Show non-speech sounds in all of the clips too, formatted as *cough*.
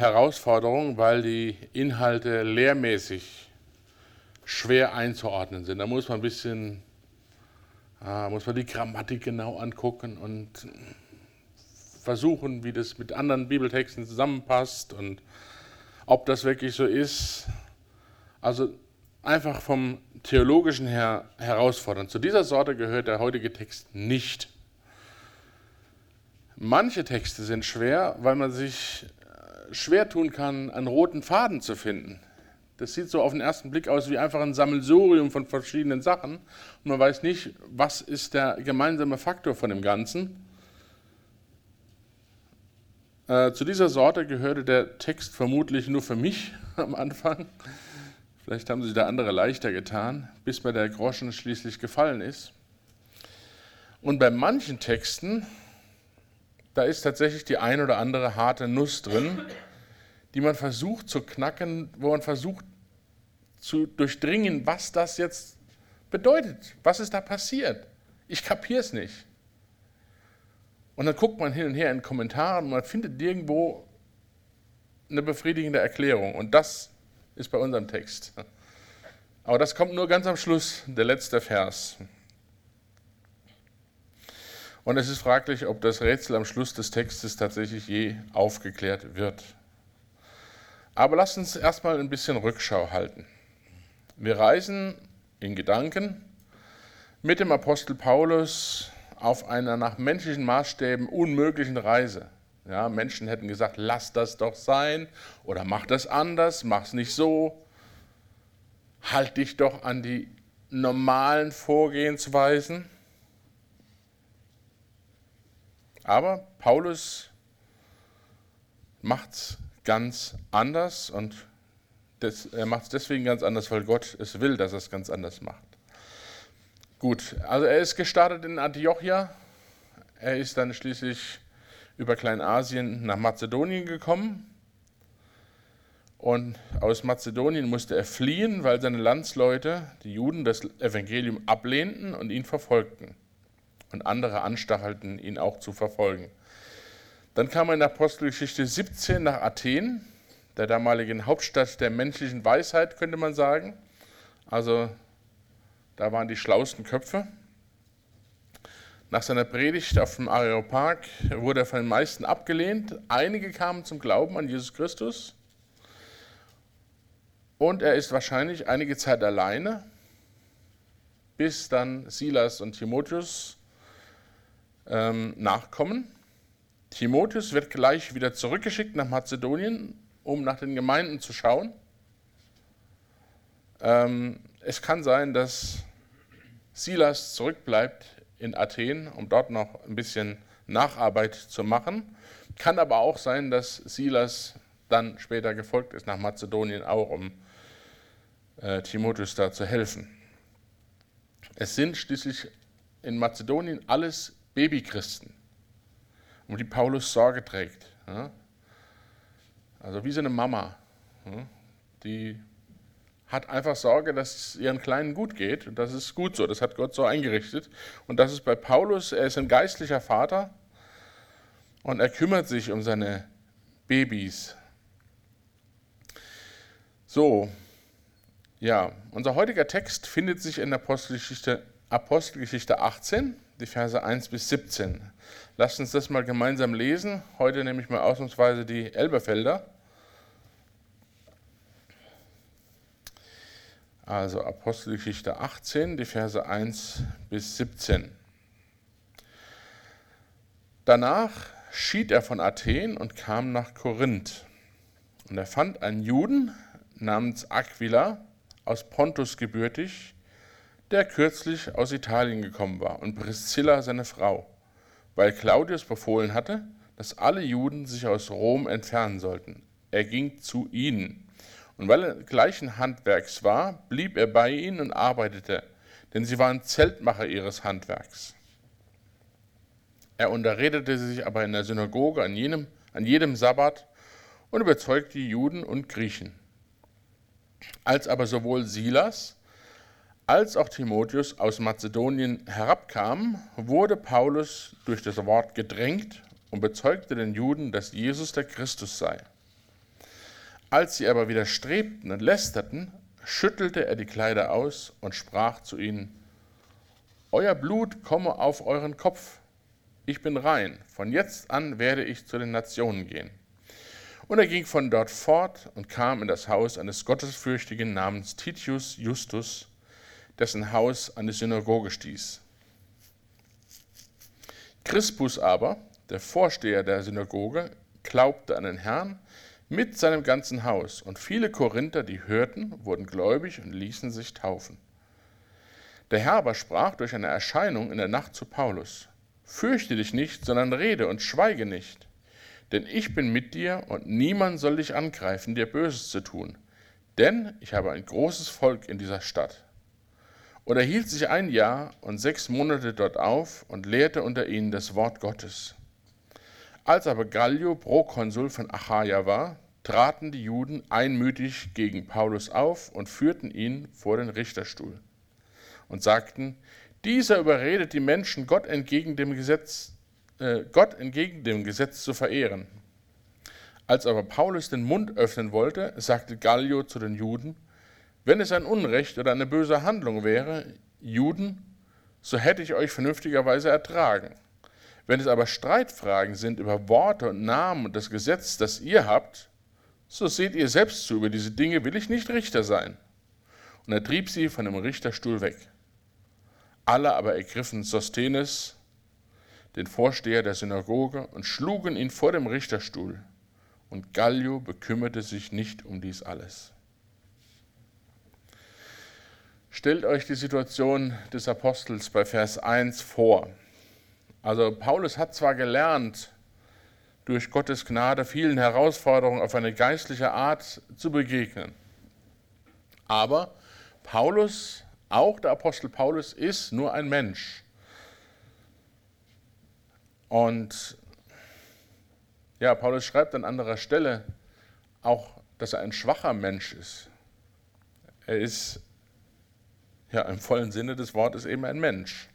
Herausforderung, weil die Inhalte lehrmäßig schwer einzuordnen sind. Da muss man ein bisschen, ah, muss man die Grammatik genau angucken und versuchen, wie das mit anderen Bibeltexten zusammenpasst und ob das wirklich so ist. Also einfach vom theologischen her herausfordernd. Zu dieser Sorte gehört der heutige Text nicht. Manche Texte sind schwer, weil man sich äh, schwer tun kann, einen roten Faden zu finden. Das sieht so auf den ersten Blick aus wie einfach ein Sammelsurium von verschiedenen Sachen und man weiß nicht, was ist der gemeinsame Faktor von dem Ganzen. Äh, zu dieser Sorte gehörte der Text vermutlich nur für mich *laughs* am Anfang. Vielleicht haben sich da andere leichter getan, bis mir der Groschen schließlich gefallen ist. Und bei manchen Texten, da ist tatsächlich die ein oder andere harte Nuss drin, die man versucht zu knacken, wo man versucht zu durchdringen, was das jetzt bedeutet. Was ist da passiert? Ich kapiere es nicht. Und dann guckt man hin und her in Kommentaren und man findet irgendwo eine befriedigende Erklärung. Und das ist bei unserem Text. Aber das kommt nur ganz am Schluss, der letzte Vers. Und es ist fraglich, ob das Rätsel am Schluss des Textes tatsächlich je aufgeklärt wird. Aber lasst uns erstmal ein bisschen Rückschau halten. Wir reisen in Gedanken mit dem Apostel Paulus auf einer nach menschlichen Maßstäben unmöglichen Reise. Ja, Menschen hätten gesagt, lass das doch sein oder mach das anders, mach es nicht so. Halt dich doch an die normalen Vorgehensweisen. Aber Paulus macht es ganz anders und das, er macht es deswegen ganz anders, weil Gott es will, dass er es ganz anders macht. Gut, also er ist gestartet in Antiochia. Er ist dann schließlich über Kleinasien nach Mazedonien gekommen. Und aus Mazedonien musste er fliehen, weil seine Landsleute, die Juden, das Evangelium ablehnten und ihn verfolgten. Und andere anstachelten, ihn auch zu verfolgen. Dann kam er in der Apostelgeschichte 17 nach Athen, der damaligen Hauptstadt der menschlichen Weisheit, könnte man sagen. Also da waren die schlauesten Köpfe. Nach seiner Predigt auf dem Areopag wurde er von den meisten abgelehnt. Einige kamen zum Glauben an Jesus Christus. Und er ist wahrscheinlich einige Zeit alleine, bis dann Silas und Timotheus ähm, nachkommen. Timotheus wird gleich wieder zurückgeschickt nach Mazedonien, um nach den Gemeinden zu schauen. Ähm, es kann sein, dass Silas zurückbleibt in Athen, um dort noch ein bisschen Nacharbeit zu machen. Kann aber auch sein, dass Silas dann später gefolgt ist nach Mazedonien, auch um äh, Timotheus da zu helfen. Es sind schließlich in Mazedonien alles Babychristen, um die Paulus Sorge trägt. Also wie so eine Mama, die hat einfach Sorge, dass es ihren Kleinen gut geht. Und das ist gut so, das hat Gott so eingerichtet. Und das ist bei Paulus, er ist ein geistlicher Vater und er kümmert sich um seine Babys. So, ja, unser heutiger Text findet sich in der Apostelgeschichte, Apostelgeschichte 18, die Verse 1 bis 17. Lasst uns das mal gemeinsam lesen. Heute nehme ich mal ausnahmsweise die Elberfelder. Also Apostelgeschichte 18, die Verse 1 bis 17. Danach schied er von Athen und kam nach Korinth. Und er fand einen Juden namens Aquila aus Pontus gebürtig, der kürzlich aus Italien gekommen war, und Priscilla seine Frau, weil Claudius befohlen hatte, dass alle Juden sich aus Rom entfernen sollten. Er ging zu ihnen. Und weil er gleichen Handwerks war, blieb er bei ihnen und arbeitete, denn sie waren Zeltmacher ihres Handwerks. Er unterredete sich aber in der Synagoge an, jenem, an jedem Sabbat und überzeugte die Juden und Griechen. Als aber sowohl Silas als auch Timotheus aus Mazedonien herabkamen, wurde Paulus durch das Wort gedrängt und bezeugte den Juden, dass Jesus der Christus sei. Als sie aber widerstrebten und lästerten, schüttelte er die Kleider aus und sprach zu ihnen, Euer Blut komme auf euren Kopf, ich bin rein, von jetzt an werde ich zu den Nationen gehen. Und er ging von dort fort und kam in das Haus eines Gottesfürchtigen namens Titius Justus, dessen Haus eine Synagoge stieß. Crispus aber, der Vorsteher der Synagoge, glaubte an den Herrn mit seinem ganzen Haus, und viele Korinther, die hörten, wurden gläubig und ließen sich taufen. Der Herr aber sprach durch eine Erscheinung in der Nacht zu Paulus, Fürchte dich nicht, sondern rede und schweige nicht, denn ich bin mit dir und niemand soll dich angreifen, dir Böses zu tun, denn ich habe ein großes Volk in dieser Stadt. Und er hielt sich ein Jahr und sechs Monate dort auf und lehrte unter ihnen das Wort Gottes. Als aber Gallio Prokonsul von Achaia war, traten die Juden einmütig gegen Paulus auf und führten ihn vor den Richterstuhl und sagten, dieser überredet die Menschen, Gott entgegen dem Gesetz, äh, Gott entgegen dem Gesetz zu verehren. Als aber Paulus den Mund öffnen wollte, sagte Gallio zu den Juden, wenn es ein Unrecht oder eine böse Handlung wäre, Juden, so hätte ich euch vernünftigerweise ertragen. Wenn es aber Streitfragen sind über Worte und Namen und das Gesetz, das ihr habt, so seht ihr selbst zu, über diese Dinge will ich nicht Richter sein. Und er trieb sie von dem Richterstuhl weg. Alle aber ergriffen Sosthenes, den Vorsteher der Synagoge, und schlugen ihn vor dem Richterstuhl. Und Gallio bekümmerte sich nicht um dies alles. Stellt euch die Situation des Apostels bei Vers 1 vor. Also Paulus hat zwar gelernt, durch Gottes Gnade vielen Herausforderungen auf eine geistliche Art zu begegnen, aber Paulus auch der Apostel Paulus ist nur ein Mensch. Und ja, Paulus schreibt an anderer Stelle auch, dass er ein schwacher Mensch ist. Er ist ja im vollen Sinne des Wortes eben ein Mensch.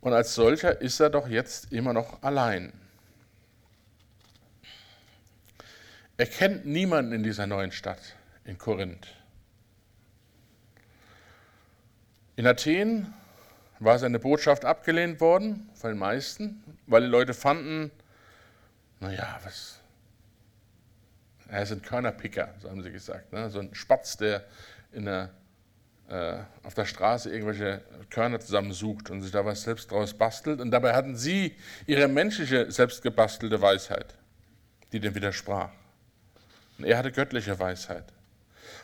Und als solcher ist er doch jetzt immer noch allein. Er kennt niemanden in dieser neuen Stadt, in Korinth. In Athen war seine Botschaft abgelehnt worden von den meisten, weil die Leute fanden, naja, was, er ist ein Körnerpicker, so haben sie gesagt. Ne? So ein Spatz, der der, äh, auf der Straße irgendwelche Körner zusammensucht und sich da was selbst draus bastelt. Und dabei hatten sie ihre menschliche, selbstgebastelte Weisheit, die dem widersprach. Und er hatte göttliche Weisheit.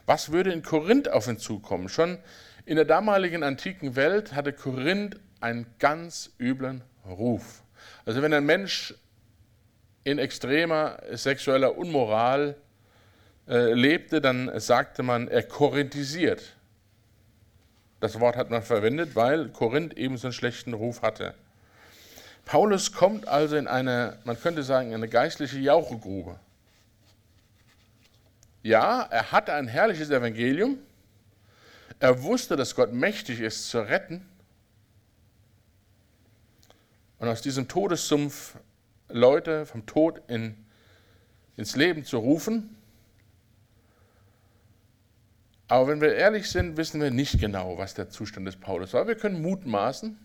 Was würde in Korinth auf ihn zukommen? Schon in der damaligen antiken Welt hatte Korinth einen ganz üblen Ruf. Also wenn ein Mensch in extremer sexueller Unmoral äh, lebte, dann sagte man, er korinthisiert. Das Wort hat man verwendet, weil Korinth eben so einen schlechten Ruf hatte. Paulus kommt also in eine, man könnte sagen, eine geistliche Jauchegrube. Ja, er hatte ein herrliches Evangelium, er wusste, dass Gott mächtig ist zu retten. Und aus diesem Todessumpf Leute vom Tod in, ins Leben zu rufen. Aber wenn wir ehrlich sind, wissen wir nicht genau, was der Zustand des Paulus war. Wir können mutmaßen.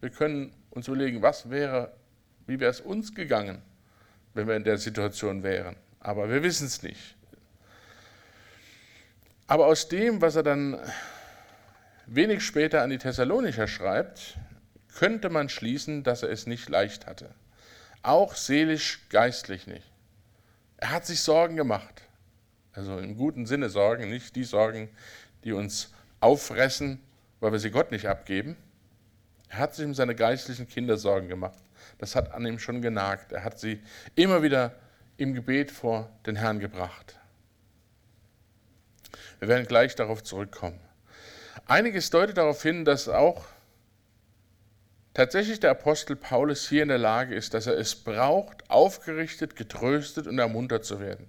Wir können uns überlegen, was wäre, wie wäre es uns gegangen, wenn wir in der Situation wären. Aber wir wissen es nicht. Aber aus dem, was er dann wenig später an die Thessalonicher schreibt, könnte man schließen, dass er es nicht leicht hatte. Auch seelisch, geistlich nicht. Er hat sich Sorgen gemacht. Also im guten Sinne Sorgen, nicht die Sorgen, die uns auffressen, weil wir sie Gott nicht abgeben. Er hat sich um seine geistlichen Kinder Sorgen gemacht. Das hat an ihm schon genagt. Er hat sie immer wieder im Gebet vor den Herrn gebracht. Wir werden gleich darauf zurückkommen. Einiges deutet darauf hin, dass auch tatsächlich der Apostel Paulus hier in der Lage ist, dass er es braucht, aufgerichtet, getröstet und ermuntert zu werden.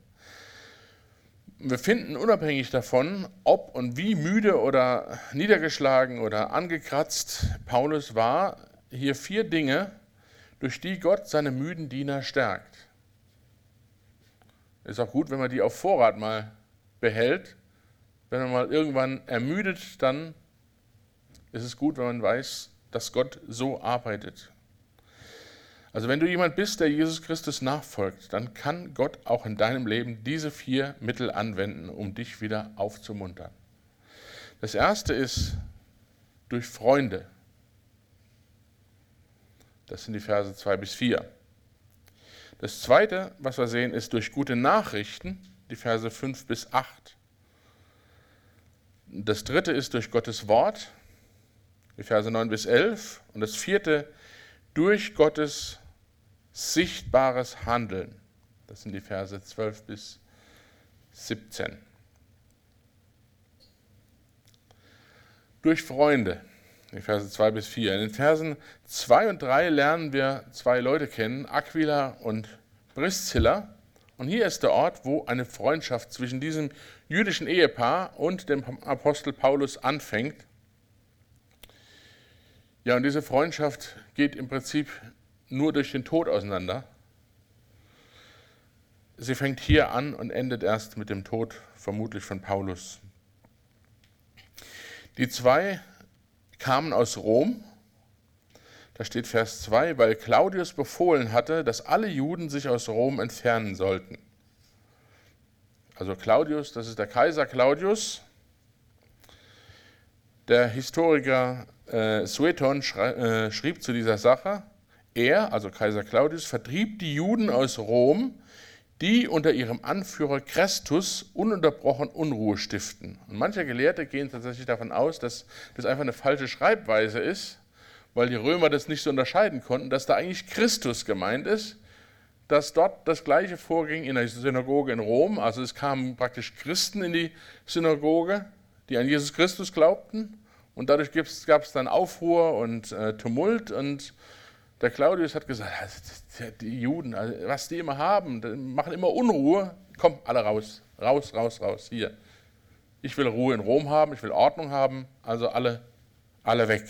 Wir finden unabhängig davon, ob und wie müde oder niedergeschlagen oder angekratzt Paulus war, hier vier Dinge, durch die Gott seine müden Diener stärkt. Ist auch gut, wenn man die auf Vorrat mal behält. Wenn man mal irgendwann ermüdet, dann ist es gut, wenn man weiß, dass Gott so arbeitet. Also wenn du jemand bist, der Jesus Christus nachfolgt, dann kann Gott auch in deinem Leben diese vier Mittel anwenden, um dich wieder aufzumuntern. Das erste ist durch Freunde. Das sind die Verse 2 bis 4. Das zweite, was wir sehen, ist durch gute Nachrichten, die Verse 5 bis 8. Das dritte ist durch Gottes Wort, die Verse 9 bis 11. Und das vierte, durch Gottes sichtbares Handeln. Das sind die Verse 12 bis 17. Durch Freunde, die Verse 2 bis 4. In den Versen 2 und 3 lernen wir zwei Leute kennen, Aquila und Priscilla. Und hier ist der Ort, wo eine Freundschaft zwischen diesem jüdischen Ehepaar und dem Apostel Paulus anfängt. Ja, und diese Freundschaft geht im Prinzip nur durch den Tod auseinander. Sie fängt hier an und endet erst mit dem Tod, vermutlich von Paulus. Die zwei kamen aus Rom. Da steht Vers 2, weil Claudius befohlen hatte, dass alle Juden sich aus Rom entfernen sollten. Also Claudius, das ist der Kaiser Claudius. Der Historiker äh, Sueton schrei, äh, schrieb zu dieser Sache, er, also Kaiser Claudius, vertrieb die Juden aus Rom, die unter ihrem Anführer Christus ununterbrochen Unruhe stiften. Und manche Gelehrte gehen tatsächlich davon aus, dass das einfach eine falsche Schreibweise ist, weil die Römer das nicht so unterscheiden konnten, dass da eigentlich Christus gemeint ist, dass dort das gleiche vorging in der Synagoge in Rom. Also es kamen praktisch Christen in die Synagoge, die an Jesus Christus glaubten. Und dadurch gab es dann Aufruhr und äh, Tumult und der Claudius hat gesagt, die Juden, also was die immer haben, machen immer Unruhe. Komm, alle raus, raus, raus, raus, hier. Ich will Ruhe in Rom haben, ich will Ordnung haben, also alle, alle weg.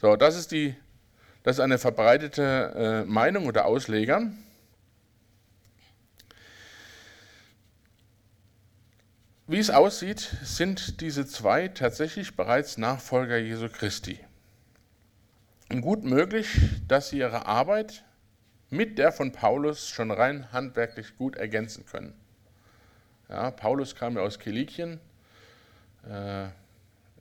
So, das ist, die, das ist eine verbreitete äh, Meinung unter Auslegern. Wie es aussieht, sind diese zwei tatsächlich bereits Nachfolger Jesu Christi gut möglich, dass sie ihre Arbeit mit der von Paulus schon rein handwerklich gut ergänzen können. Ja, Paulus kam ja aus Kilikien. Äh,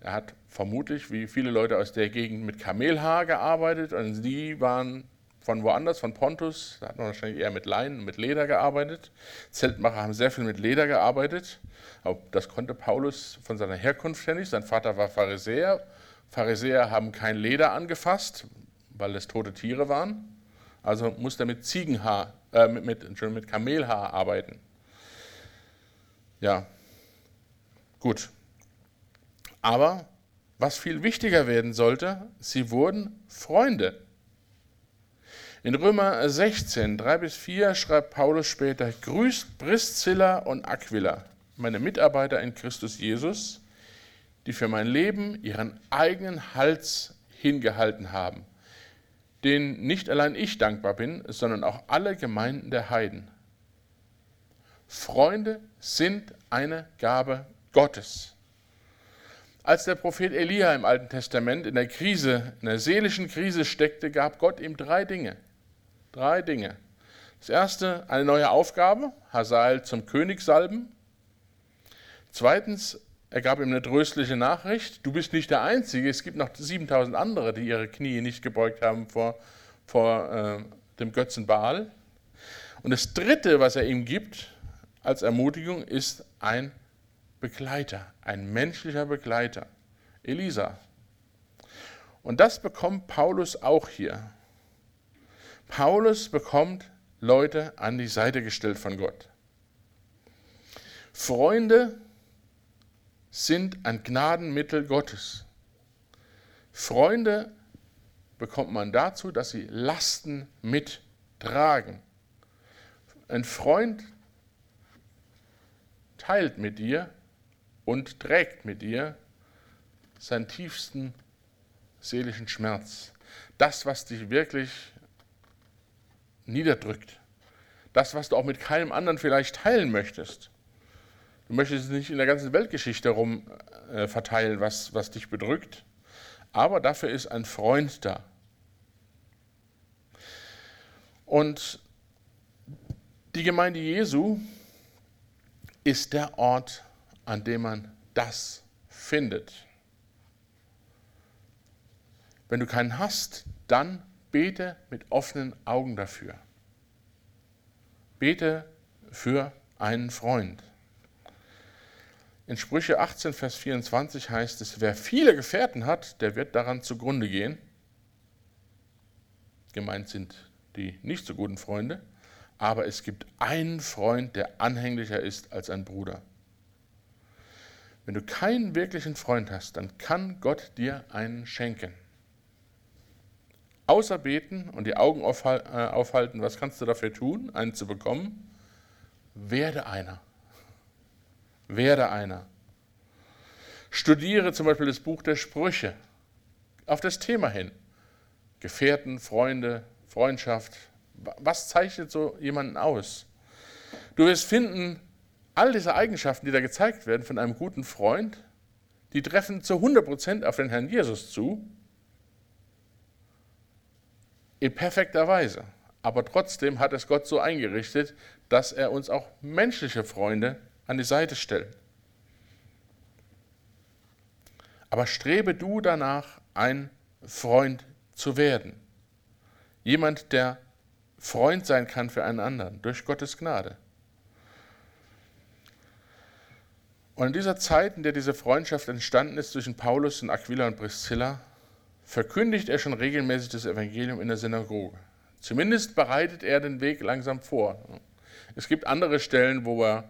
er hat vermutlich, wie viele Leute aus der Gegend, mit Kamelhaar gearbeitet und sie waren von woanders, von Pontus, da hat man wahrscheinlich eher mit Leinen mit Leder gearbeitet. Zeltmacher haben sehr viel mit Leder gearbeitet, aber das konnte Paulus von seiner Herkunft her nicht. Sein Vater war Pharisäer Pharisäer haben kein Leder angefasst, weil es tote Tiere waren. Also musste er mit Ziegenhaar, äh, mit, mit, mit Kamelhaar arbeiten. Ja, gut. Aber was viel wichtiger werden sollte, sie wurden Freunde. In Römer 16, 3 bis 4 schreibt Paulus später, grüßt Priscilla und Aquila, meine Mitarbeiter in Christus Jesus, die für mein Leben ihren eigenen Hals hingehalten haben, denen nicht allein ich dankbar bin, sondern auch alle Gemeinden der Heiden. Freunde sind eine Gabe Gottes. Als der Prophet Elia im Alten Testament in der Krise, in der seelischen Krise steckte, gab Gott ihm drei Dinge. Drei Dinge. Das erste, eine neue Aufgabe, Hazael zum König salben. Zweitens, er gab ihm eine tröstliche Nachricht. Du bist nicht der Einzige. Es gibt noch 7000 andere, die ihre Knie nicht gebeugt haben vor, vor äh, dem Götzen Baal. Und das Dritte, was er ihm gibt als Ermutigung, ist ein Begleiter, ein menschlicher Begleiter. Elisa. Und das bekommt Paulus auch hier. Paulus bekommt Leute an die Seite gestellt von Gott. Freunde, sind ein Gnadenmittel Gottes. Freunde bekommt man dazu, dass sie Lasten mittragen. Ein Freund teilt mit dir und trägt mit dir seinen tiefsten seelischen Schmerz. Das, was dich wirklich niederdrückt. das, was du auch mit keinem anderen vielleicht teilen möchtest. Du möchtest es nicht in der ganzen Weltgeschichte rum äh, verteilen, was, was dich bedrückt. Aber dafür ist ein Freund da. Und die Gemeinde Jesu ist der Ort, an dem man das findet. Wenn du keinen hast, dann bete mit offenen Augen dafür. Bete für einen Freund. In Sprüche 18, Vers 24 heißt es, wer viele Gefährten hat, der wird daran zugrunde gehen. Gemeint sind die nicht so guten Freunde, aber es gibt einen Freund, der anhänglicher ist als ein Bruder. Wenn du keinen wirklichen Freund hast, dann kann Gott dir einen schenken. Außer beten und die Augen äh, aufhalten, was kannst du dafür tun, einen zu bekommen? Werde einer. Werde einer. Studiere zum Beispiel das Buch der Sprüche auf das Thema hin. Gefährten, Freunde, Freundschaft. Was zeichnet so jemanden aus? Du wirst finden, all diese Eigenschaften, die da gezeigt werden von einem guten Freund, die treffen zu 100% auf den Herrn Jesus zu in perfekter Weise. Aber trotzdem hat es Gott so eingerichtet, dass er uns auch menschliche Freunde an die Seite stellt. Aber strebe du danach, ein Freund zu werden. Jemand, der Freund sein kann für einen anderen, durch Gottes Gnade. Und in dieser Zeit, in der diese Freundschaft entstanden ist zwischen Paulus und Aquila und Priscilla, verkündigt er schon regelmäßig das Evangelium in der Synagoge. Zumindest bereitet er den Weg langsam vor. Es gibt andere Stellen, wo ähm,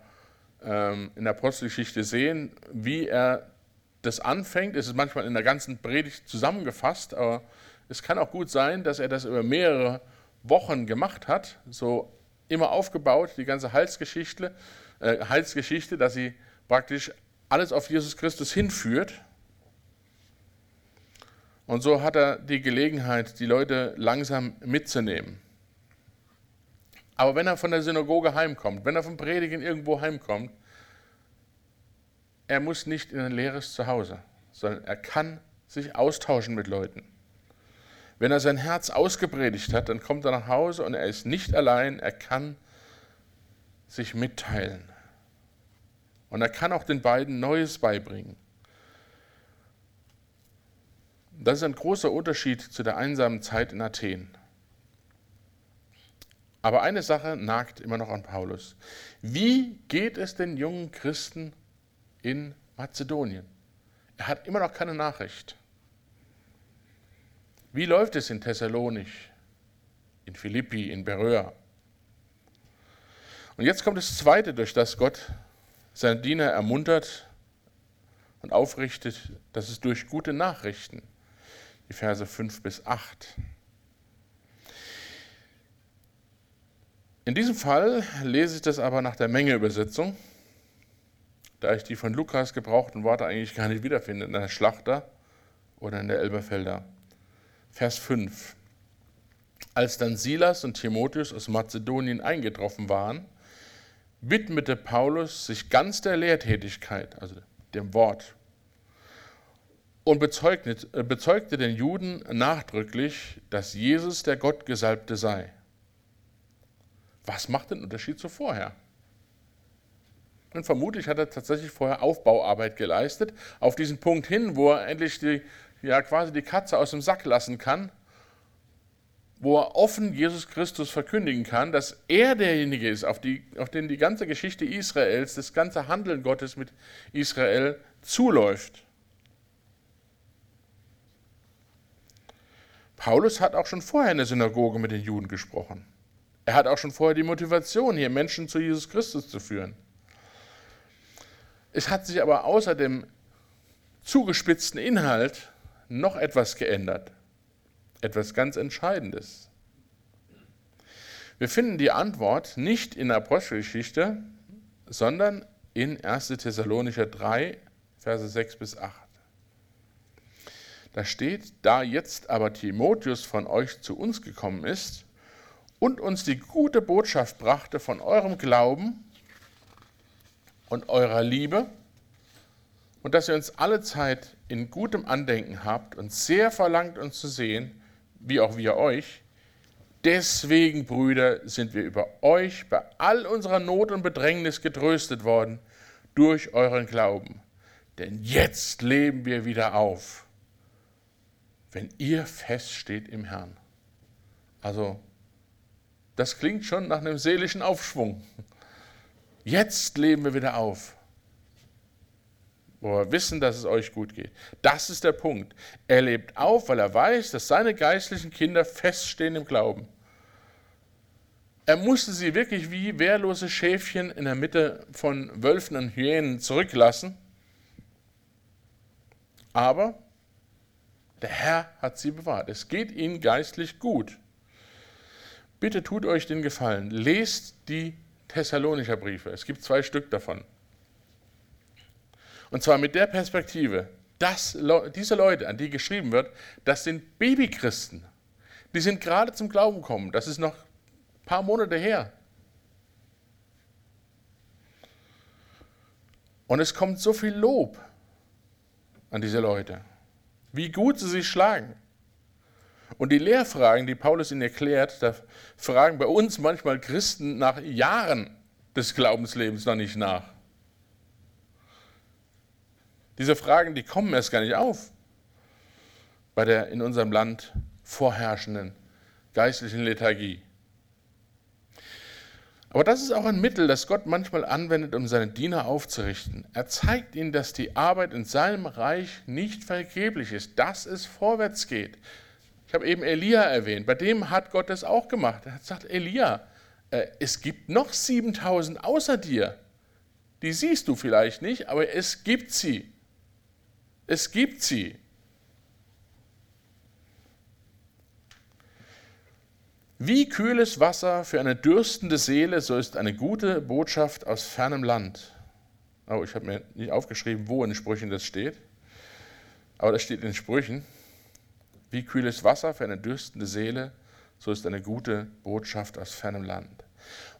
in der Apostelgeschichte sehen, wie er das anfängt. Es ist manchmal in der ganzen Predigt zusammengefasst, aber es kann auch gut sein, dass er das über mehrere Wochen gemacht hat, so immer aufgebaut, die ganze Heilsgeschichte, äh, Heilsgeschichte, dass sie praktisch alles auf Jesus Christus hinführt und so hat er die Gelegenheit, die Leute langsam mitzunehmen. Aber wenn er von der Synagoge heimkommt, wenn er vom Predigen irgendwo heimkommt, er muss nicht in ein leeres Zuhause, sondern er kann sich austauschen mit Leuten. Wenn er sein Herz ausgepredigt hat, dann kommt er nach Hause und er ist nicht allein, er kann sich mitteilen. Und er kann auch den beiden Neues beibringen. Das ist ein großer Unterschied zu der einsamen Zeit in Athen. Aber eine Sache nagt immer noch an Paulus. Wie geht es den jungen Christen in Mazedonien? Er hat immer noch keine Nachricht. Wie läuft es in Thessalonich, in Philippi, in Beröa? Und jetzt kommt das Zweite, durch das Gott seine Diener ermuntert und aufrichtet, das ist durch gute Nachrichten die Verse 5 bis 8. In diesem Fall lese ich das aber nach der Menge-Übersetzung, da ich die von Lukas gebrauchten Worte eigentlich gar nicht wiederfinde in der Schlachter oder in der Elberfelder. Vers 5. Als dann Silas und Timotheus aus Mazedonien eingetroffen waren, widmete Paulus sich ganz der Lehrtätigkeit, also dem Wort, und bezeugte, äh, bezeugte den Juden nachdrücklich, dass Jesus der Gottgesalbte sei. Was macht den Unterschied zu vorher? Und vermutlich hat er tatsächlich vorher Aufbauarbeit geleistet, auf diesen Punkt hin, wo er endlich die, ja, quasi die Katze aus dem Sack lassen kann, wo er offen Jesus Christus verkündigen kann, dass er derjenige ist, auf, die, auf den die ganze Geschichte Israels, das ganze Handeln Gottes mit Israel zuläuft. Paulus hat auch schon vorher in der Synagoge mit den Juden gesprochen. Er hat auch schon vorher die Motivation, hier Menschen zu Jesus Christus zu führen. Es hat sich aber außer dem zugespitzten Inhalt noch etwas geändert. Etwas ganz Entscheidendes. Wir finden die Antwort nicht in der Apostelgeschichte, sondern in 1. Thessalonicher 3, Verse 6 bis 8. Da steht, da jetzt aber Timotheus von euch zu uns gekommen ist und uns die gute Botschaft brachte von eurem Glauben und eurer Liebe und dass ihr uns alle Zeit in gutem Andenken habt und sehr verlangt, uns zu sehen, wie auch wir euch. Deswegen, Brüder, sind wir über euch bei all unserer Not und Bedrängnis getröstet worden durch euren Glauben. Denn jetzt leben wir wieder auf, wenn ihr feststeht im Herrn. Also, das klingt schon nach einem seelischen Aufschwung. Jetzt leben wir wieder auf wo wir wissen, dass es euch gut geht. Das ist der Punkt. Er lebt auf, weil er weiß, dass seine geistlichen Kinder feststehen im Glauben. Er musste sie wirklich wie wehrlose Schäfchen in der Mitte von Wölfen und Hyänen zurücklassen. Aber der Herr hat sie bewahrt. Es geht ihnen geistlich gut. Bitte tut euch den Gefallen. Lest die Thessalonicher Briefe. Es gibt zwei Stück davon. Und zwar mit der Perspektive, dass diese Leute, an die geschrieben wird, das sind Babychristen. Die sind gerade zum Glauben gekommen. Das ist noch ein paar Monate her. Und es kommt so viel Lob an diese Leute, wie gut sie sich schlagen. Und die Lehrfragen, die Paulus ihnen erklärt, da fragen bei uns manchmal Christen nach Jahren des Glaubenslebens noch nicht nach. Diese Fragen, die kommen erst gar nicht auf bei der in unserem Land vorherrschenden geistlichen Lethargie. Aber das ist auch ein Mittel, das Gott manchmal anwendet, um seine Diener aufzurichten. Er zeigt ihnen, dass die Arbeit in seinem Reich nicht vergeblich ist, dass es vorwärts geht. Ich habe eben Elia erwähnt, bei dem hat Gott das auch gemacht. Er hat gesagt, Elia, äh, es gibt noch 7000 außer dir. Die siehst du vielleicht nicht, aber es gibt sie. Es gibt sie. Wie kühles Wasser für eine dürstende Seele, so ist eine gute Botschaft aus fernem Land. Oh, ich habe mir nicht aufgeschrieben, wo in den Sprüchen das steht, aber das steht in den Sprüchen. Wie kühles Wasser für eine dürstende Seele, so ist eine gute Botschaft aus fernem Land.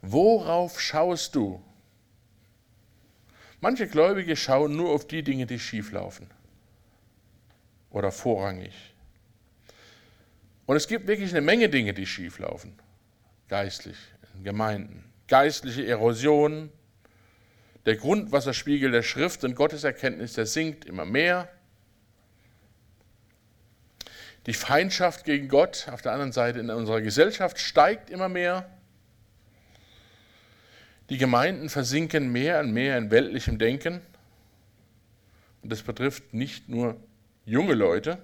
Worauf schaust du? Manche Gläubige schauen nur auf die Dinge, die schief laufen oder vorrangig. Und es gibt wirklich eine Menge Dinge, die schieflaufen, geistlich, in Gemeinden. Geistliche Erosion, der Grundwasserspiegel der Schrift und Gotteserkenntnis, der sinkt immer mehr. Die Feindschaft gegen Gott auf der anderen Seite in unserer Gesellschaft steigt immer mehr. Die Gemeinden versinken mehr und mehr in weltlichem Denken. Und das betrifft nicht nur junge Leute.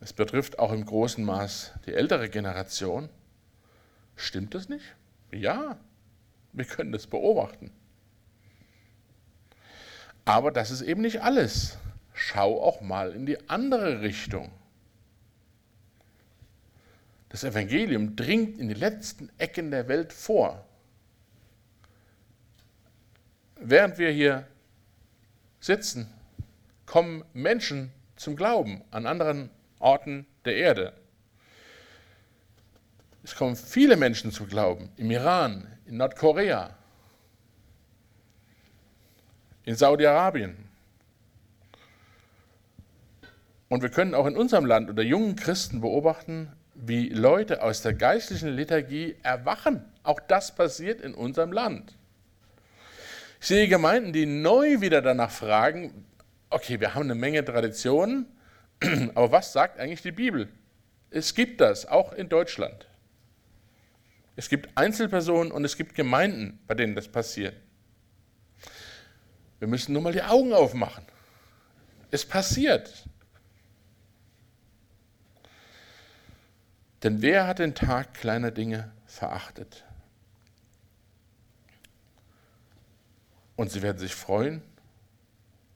Es betrifft auch im großen Maß die ältere Generation. Stimmt das nicht? Ja, wir können das beobachten. Aber das ist eben nicht alles. Schau auch mal in die andere Richtung. Das Evangelium dringt in die letzten Ecken der Welt vor. Während wir hier sitzen, kommen Menschen zum Glauben an anderen Orten der Erde. Es kommen viele Menschen zum Glauben im Iran, in Nordkorea, in Saudi-Arabien. Und wir können auch in unserem Land unter jungen Christen beobachten, wie Leute aus der geistlichen Lethargie erwachen. Auch das passiert in unserem Land. Ich sehe Gemeinden, die neu wieder danach fragen, okay, wir haben eine Menge Traditionen, *clears throat* aber was sagt eigentlich die Bibel? Es gibt das, auch in Deutschland. Es gibt Einzelpersonen und es gibt Gemeinden, bei denen das passiert. Wir müssen nur mal die Augen aufmachen. Es passiert. Denn wer hat den Tag kleiner Dinge verachtet? Und sie werden sich freuen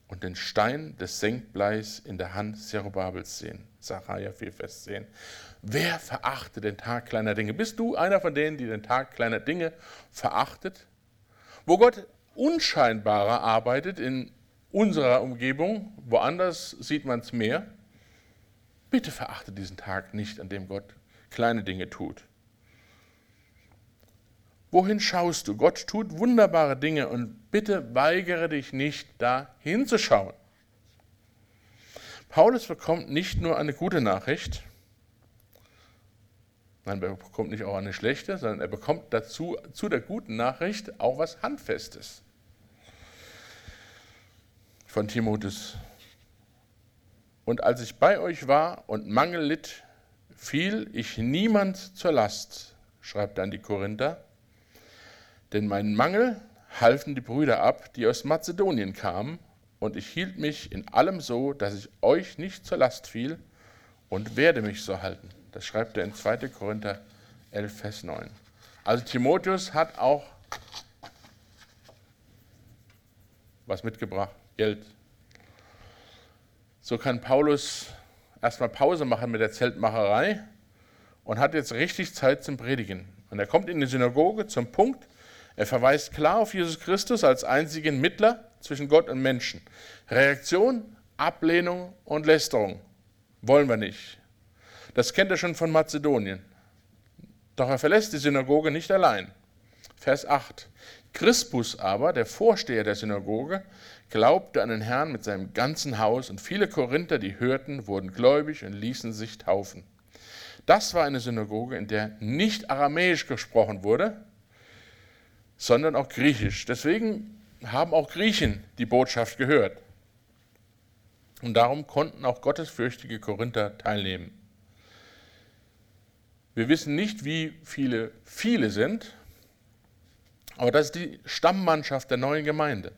und den Stein des Senkbleis in der Hand Zerubabels sehen. Sacharja 4, Vers 10. Wer verachtet den Tag kleiner Dinge? Bist du einer von denen, die den Tag kleiner Dinge verachtet? Wo Gott unscheinbarer arbeitet in unserer Umgebung, woanders sieht man es mehr. Bitte verachte diesen Tag nicht, an dem Gott kleine Dinge tut. Wohin schaust du? Gott tut wunderbare Dinge und bitte weigere dich nicht, da hinzuschauen. Paulus bekommt nicht nur eine gute Nachricht, nein, er bekommt nicht auch eine schlechte, sondern er bekommt dazu zu der guten Nachricht auch was Handfestes von Timotheus. Und als ich bei euch war und Mangel litt, fiel ich niemand zur Last, schreibt dann die Korinther, denn meinen Mangel halfen die Brüder ab, die aus Mazedonien kamen, und ich hielt mich in allem so, dass ich euch nicht zur Last fiel und werde mich so halten. Das schreibt er in 2. Korinther 11, Vers 9. Also Timotheus hat auch was mitgebracht. Geld. So kann Paulus erstmal Pause machen mit der Zeltmacherei und hat jetzt richtig Zeit zum Predigen. Und er kommt in die Synagoge zum Punkt, er verweist klar auf Jesus Christus als einzigen Mittler zwischen Gott und Menschen. Reaktion, Ablehnung und Lästerung wollen wir nicht. Das kennt er schon von Mazedonien. Doch er verlässt die Synagoge nicht allein. Vers 8. Crispus aber, der Vorsteher der Synagoge, glaubte an den Herrn mit seinem ganzen Haus und viele Korinther, die hörten, wurden gläubig und ließen sich taufen. Das war eine Synagoge, in der nicht aramäisch gesprochen wurde, sondern auch griechisch. Deswegen haben auch Griechen die Botschaft gehört. Und darum konnten auch gottesfürchtige Korinther teilnehmen. Wir wissen nicht, wie viele viele sind, aber das ist die Stammmannschaft der neuen Gemeinde.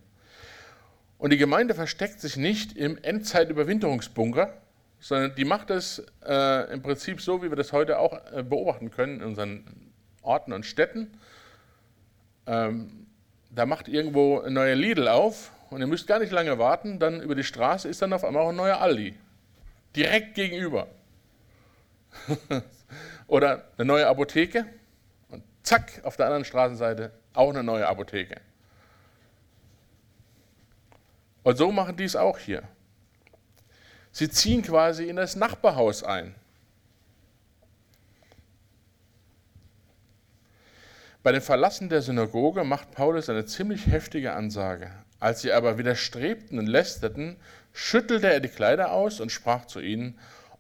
Und die Gemeinde versteckt sich nicht im Endzeitüberwinterungsbunker, sondern die macht es äh, im Prinzip so, wie wir das heute auch äh, beobachten können in unseren Orten und Städten. Ähm, da macht irgendwo ein neuer Lidl auf und ihr müsst gar nicht lange warten, dann über die Straße ist dann auf einmal auch ein neuer Aldi. Direkt gegenüber. *laughs* Oder eine neue Apotheke und zack, auf der anderen Straßenseite auch eine neue Apotheke. Und so machen die es auch hier. Sie ziehen quasi in das Nachbarhaus ein. Bei dem Verlassen der Synagoge macht Paulus eine ziemlich heftige Ansage. Als sie aber widerstrebten und lästerten, schüttelte er die Kleider aus und sprach zu ihnen,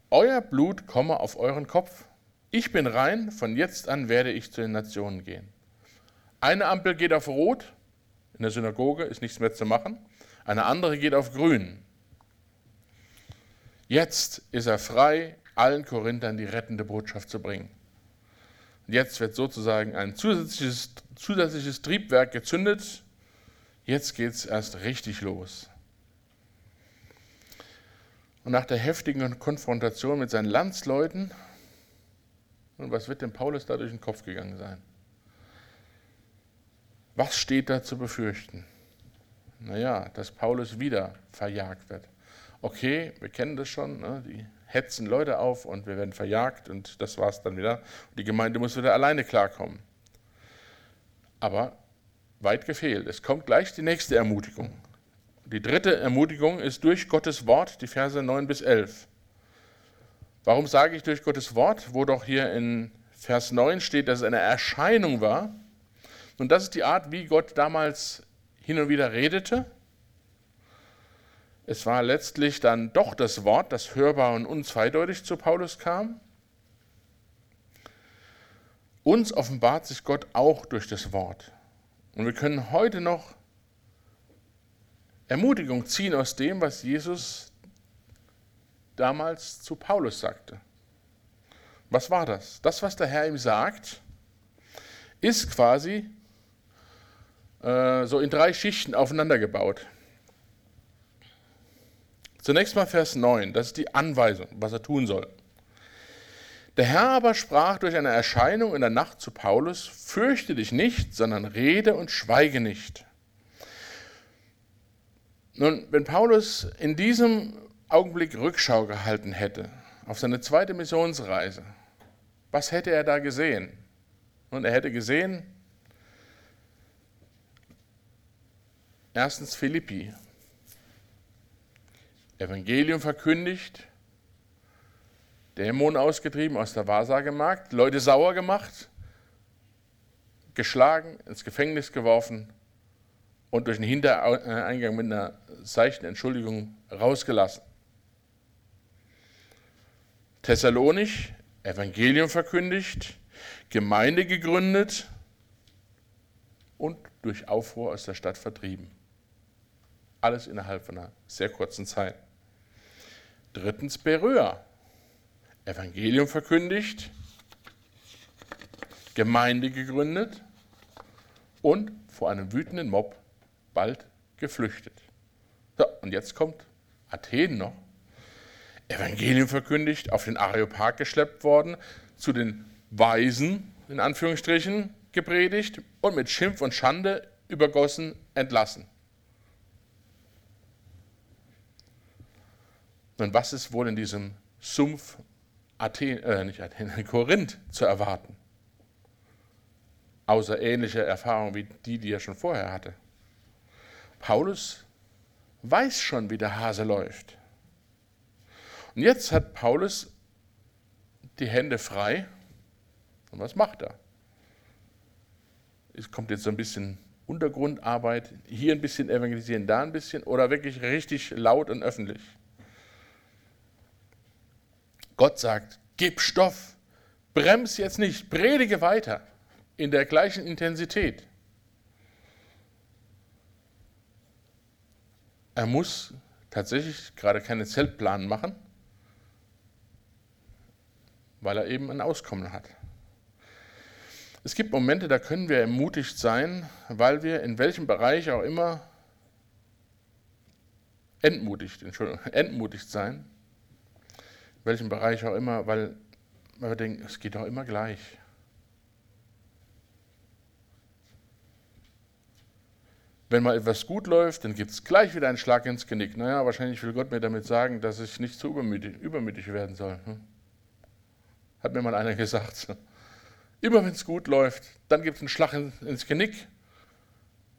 Euer Blut komme auf euren Kopf. Ich bin rein, von jetzt an werde ich zu den Nationen gehen. Eine Ampel geht auf Rot, in der Synagoge ist nichts mehr zu machen. Eine andere geht auf Grün. Jetzt ist er frei, allen Korinthern die rettende Botschaft zu bringen. Jetzt wird sozusagen ein zusätzliches, zusätzliches Triebwerk gezündet. Jetzt geht es erst richtig los. Und nach der heftigen Konfrontation mit seinen Landsleuten, und was wird dem Paulus da durch den Kopf gegangen sein? Was steht da zu befürchten? Naja, dass Paulus wieder verjagt wird. Okay, wir kennen das schon, ne? die hetzen Leute auf und wir werden verjagt und das war es dann wieder. Die Gemeinde muss wieder alleine klarkommen. Aber weit gefehlt. Es kommt gleich die nächste Ermutigung. Die dritte Ermutigung ist durch Gottes Wort, die Verse 9 bis 11. Warum sage ich durch Gottes Wort, wo doch hier in Vers 9 steht, dass es eine Erscheinung war? Und das ist die Art, wie Gott damals hin und wieder redete. Es war letztlich dann doch das Wort, das hörbar und unzweideutig zu Paulus kam. Uns offenbart sich Gott auch durch das Wort. Und wir können heute noch Ermutigung ziehen aus dem, was Jesus damals zu Paulus sagte. Was war das? Das, was der Herr ihm sagt, ist quasi äh, so in drei Schichten aufeinander gebaut. Zunächst mal Vers 9, das ist die Anweisung, was er tun soll. Der Herr aber sprach durch eine Erscheinung in der Nacht zu Paulus, fürchte dich nicht, sondern rede und schweige nicht. Nun, wenn Paulus in diesem Augenblick Rückschau gehalten hätte auf seine zweite Missionsreise, was hätte er da gesehen? Und er hätte gesehen, Erstens Philippi. Evangelium verkündigt, Dämonen ausgetrieben aus der Wahrsagemarkt, Leute sauer gemacht, geschlagen, ins Gefängnis geworfen und durch den Hintereingang mit einer seichten Entschuldigung rausgelassen. Thessalonich, Evangelium verkündigt, Gemeinde gegründet und durch Aufruhr aus der Stadt vertrieben. Alles innerhalb von einer sehr kurzen Zeit. Drittens Beröa. Evangelium verkündigt, Gemeinde gegründet und vor einem wütenden Mob bald geflüchtet. So, und jetzt kommt Athen noch. Evangelium verkündigt, auf den Areopag geschleppt worden, zu den Weisen, in Anführungsstrichen, gepredigt und mit Schimpf und Schande übergossen entlassen. Nun, was ist wohl in diesem Sumpf Athen, äh, nicht Athen, *laughs* Korinth zu erwarten? Außer ähnliche Erfahrungen wie die, die er schon vorher hatte. Paulus weiß schon, wie der Hase läuft. Und jetzt hat Paulus die Hände frei. Und was macht er? Es kommt jetzt so ein bisschen Untergrundarbeit, hier ein bisschen evangelisieren, da ein bisschen oder wirklich richtig laut und öffentlich. Gott sagt, gib Stoff, brems jetzt nicht, predige weiter in der gleichen Intensität. Er muss tatsächlich gerade keine Zeltplan machen, weil er eben ein Auskommen hat. Es gibt Momente, da können wir ermutigt sein, weil wir in welchem Bereich auch immer entmutigt, Entschuldigung, entmutigt sein, welchem Bereich auch immer, weil wir denken, es geht doch immer gleich. Wenn mal etwas gut läuft, dann gibt es gleich wieder einen Schlag ins Genick. Naja, wahrscheinlich will Gott mir damit sagen, dass ich nicht zu übermütig, übermütig werden soll. Hm? Hat mir mal einer *laughs* gesagt. Immer wenn es gut läuft, dann gibt es einen Schlag ins Genick.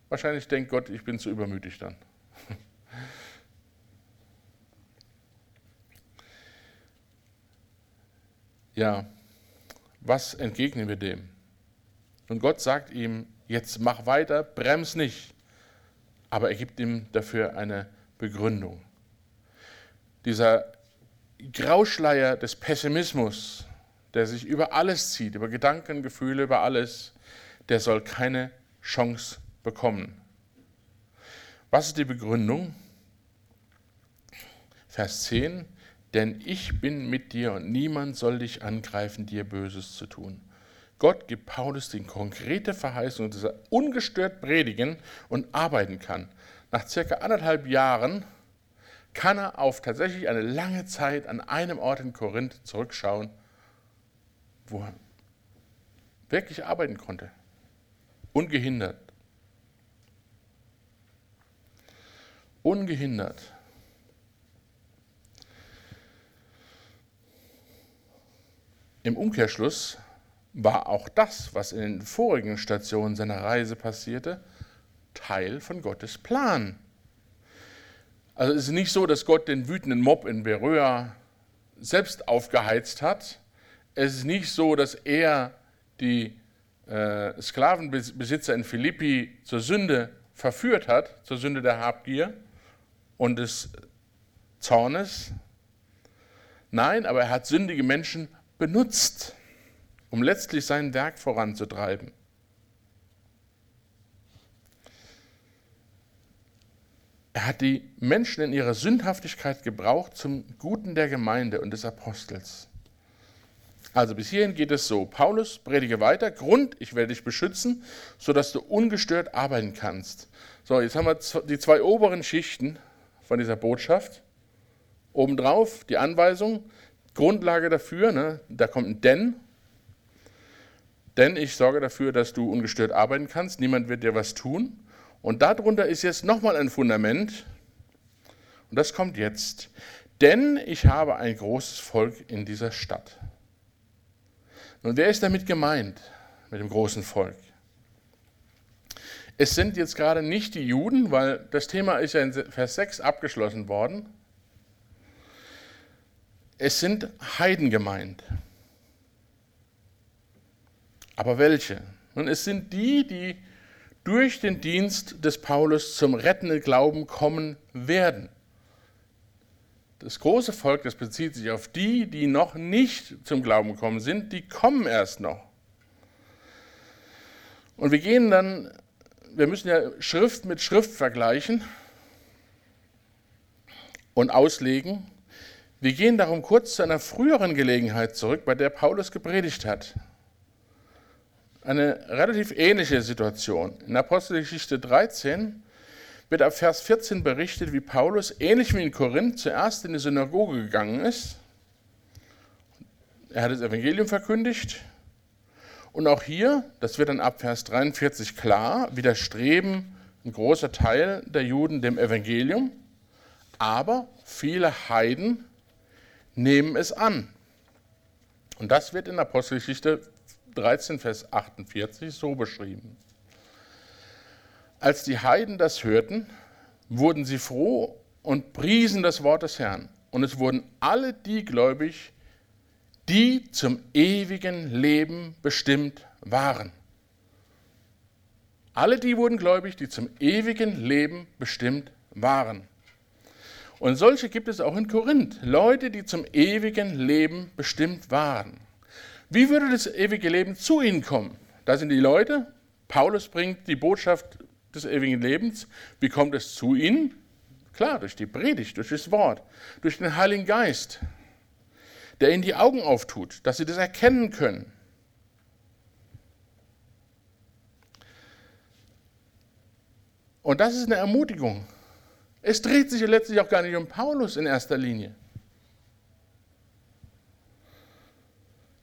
Wahrscheinlich denkt Gott, ich bin zu übermütig dann. *laughs* Ja, was entgegnen wir dem? Und Gott sagt ihm, jetzt mach weiter, brems nicht. Aber er gibt ihm dafür eine Begründung. Dieser Grauschleier des Pessimismus, der sich über alles zieht, über Gedanken, Gefühle, über alles, der soll keine Chance bekommen. Was ist die Begründung? Vers 10, denn ich bin mit dir und niemand soll dich angreifen, dir Böses zu tun. Gott gibt Paulus die konkrete Verheißung, dass er ungestört predigen und arbeiten kann. Nach circa anderthalb Jahren kann er auf tatsächlich eine lange Zeit an einem Ort in Korinth zurückschauen, wo er wirklich arbeiten konnte. Ungehindert. Ungehindert. Im Umkehrschluss war auch das, was in den vorigen Stationen seiner Reise passierte, Teil von Gottes Plan. Also es ist nicht so, dass Gott den wütenden Mob in Beröa selbst aufgeheizt hat. Es ist nicht so, dass er die äh, Sklavenbesitzer in Philippi zur Sünde verführt hat, zur Sünde der Habgier und des Zornes. Nein, aber er hat sündige Menschen benutzt, um letztlich sein Werk voranzutreiben. Er hat die Menschen in ihrer Sündhaftigkeit gebraucht zum Guten der Gemeinde und des Apostels. Also bis hierhin geht es so. Paulus predige weiter. Grund, ich werde dich beschützen, sodass du ungestört arbeiten kannst. So, jetzt haben wir die zwei oberen Schichten von dieser Botschaft. Obendrauf die Anweisung, Grundlage dafür, ne, da kommt ein Denn. Denn ich sorge dafür, dass du ungestört arbeiten kannst, niemand wird dir was tun. Und darunter ist jetzt nochmal ein Fundament. Und das kommt jetzt. Denn ich habe ein großes Volk in dieser Stadt. Nun, wer ist damit gemeint, mit dem großen Volk? Es sind jetzt gerade nicht die Juden, weil das Thema ist ja in Vers 6 abgeschlossen worden. Es sind Heiden gemeint. Aber welche? Und es sind die, die durch den Dienst des Paulus zum rettenden Glauben kommen werden. Das große Volk, das bezieht sich auf die, die noch nicht zum Glauben gekommen sind, die kommen erst noch. Und wir gehen dann, wir müssen ja Schrift mit Schrift vergleichen und auslegen. Wir gehen darum kurz zu einer früheren Gelegenheit zurück, bei der Paulus gepredigt hat. Eine relativ ähnliche Situation. In Apostelgeschichte 13 wird ab Vers 14 berichtet, wie Paulus, ähnlich wie in Korinth, zuerst in die Synagoge gegangen ist. Er hat das Evangelium verkündigt. Und auch hier, das wird dann ab Vers 43 klar, widerstreben ein großer Teil der Juden dem Evangelium. Aber viele Heiden nehmen es an. Und das wird in Apostelgeschichte 13, Vers 48 so beschrieben. Als die Heiden das hörten, wurden sie froh und priesen das Wort des Herrn. Und es wurden alle die gläubig, die zum ewigen Leben bestimmt waren. Alle die wurden gläubig, die zum ewigen Leben bestimmt waren. Und solche gibt es auch in Korinth, Leute, die zum ewigen Leben bestimmt waren. Wie würde das ewige Leben zu ihnen kommen? Da sind die Leute, Paulus bringt die Botschaft des ewigen Lebens. Wie kommt es zu ihnen? Klar, durch die Predigt, durch das Wort, durch den Heiligen Geist, der ihnen die Augen auftut, dass sie das erkennen können. Und das ist eine Ermutigung. Es dreht sich letztlich auch gar nicht um Paulus in erster Linie.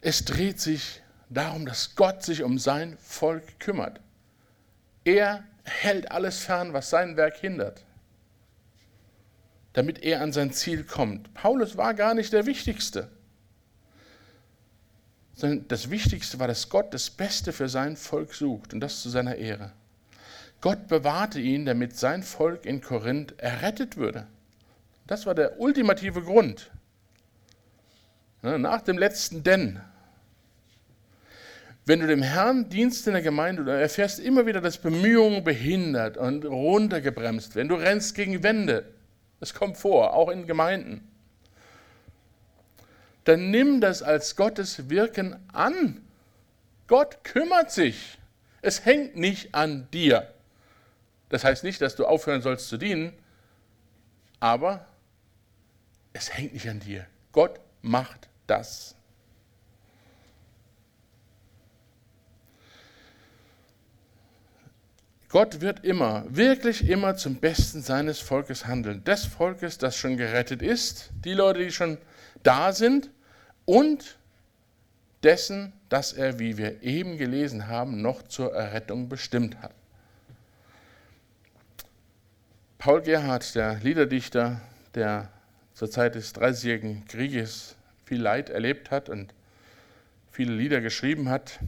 Es dreht sich darum, dass Gott sich um sein Volk kümmert. Er hält alles fern, was sein Werk hindert, damit er an sein Ziel kommt. Paulus war gar nicht der Wichtigste, sondern das Wichtigste war, dass Gott das Beste für sein Volk sucht und das zu seiner Ehre. Gott bewahrte ihn, damit sein Volk in Korinth errettet würde. Das war der ultimative Grund. Nach dem letzten Denn wenn du dem Herrn dienst in der Gemeinde, du erfährst immer wieder, dass Bemühungen behindert und runtergebremst werden. Du rennst gegen Wände. Es kommt vor, auch in Gemeinden. Dann nimm das als Gottes Wirken an. Gott kümmert sich. Es hängt nicht an dir. Das heißt nicht, dass du aufhören sollst zu dienen, aber es hängt nicht an dir. Gott macht das. Gott wird immer, wirklich immer zum Besten seines Volkes handeln. Des Volkes, das schon gerettet ist, die Leute, die schon da sind und dessen, dass er, wie wir eben gelesen haben, noch zur Errettung bestimmt hat. Paul Gerhard, der Liederdichter, der zur Zeit des Dreißigjährigen Krieges viel Leid erlebt hat und viele Lieder geschrieben hat,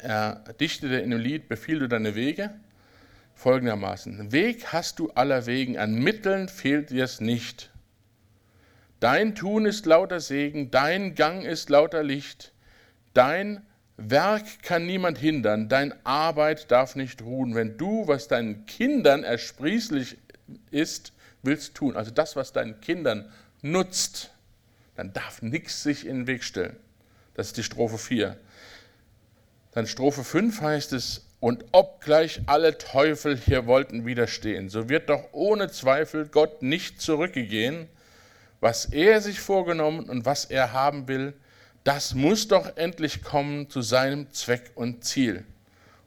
er dichtete in dem Lied Befiehl du deine Wege folgendermaßen. Weg hast du aller Wegen, an Mitteln fehlt dir es nicht. Dein Tun ist lauter Segen, dein Gang ist lauter Licht, dein Werk kann niemand hindern, dein Arbeit darf nicht ruhen, wenn du, was deinen Kindern ersprießlich ist, willst tun. Also das, was deinen Kindern nutzt, dann darf nichts sich in den Weg stellen. Das ist die Strophe 4. Dann Strophe 5 heißt es, und obgleich alle Teufel hier wollten widerstehen, so wird doch ohne Zweifel Gott nicht zurückgehen. Was er sich vorgenommen und was er haben will, das muss doch endlich kommen zu seinem Zweck und Ziel.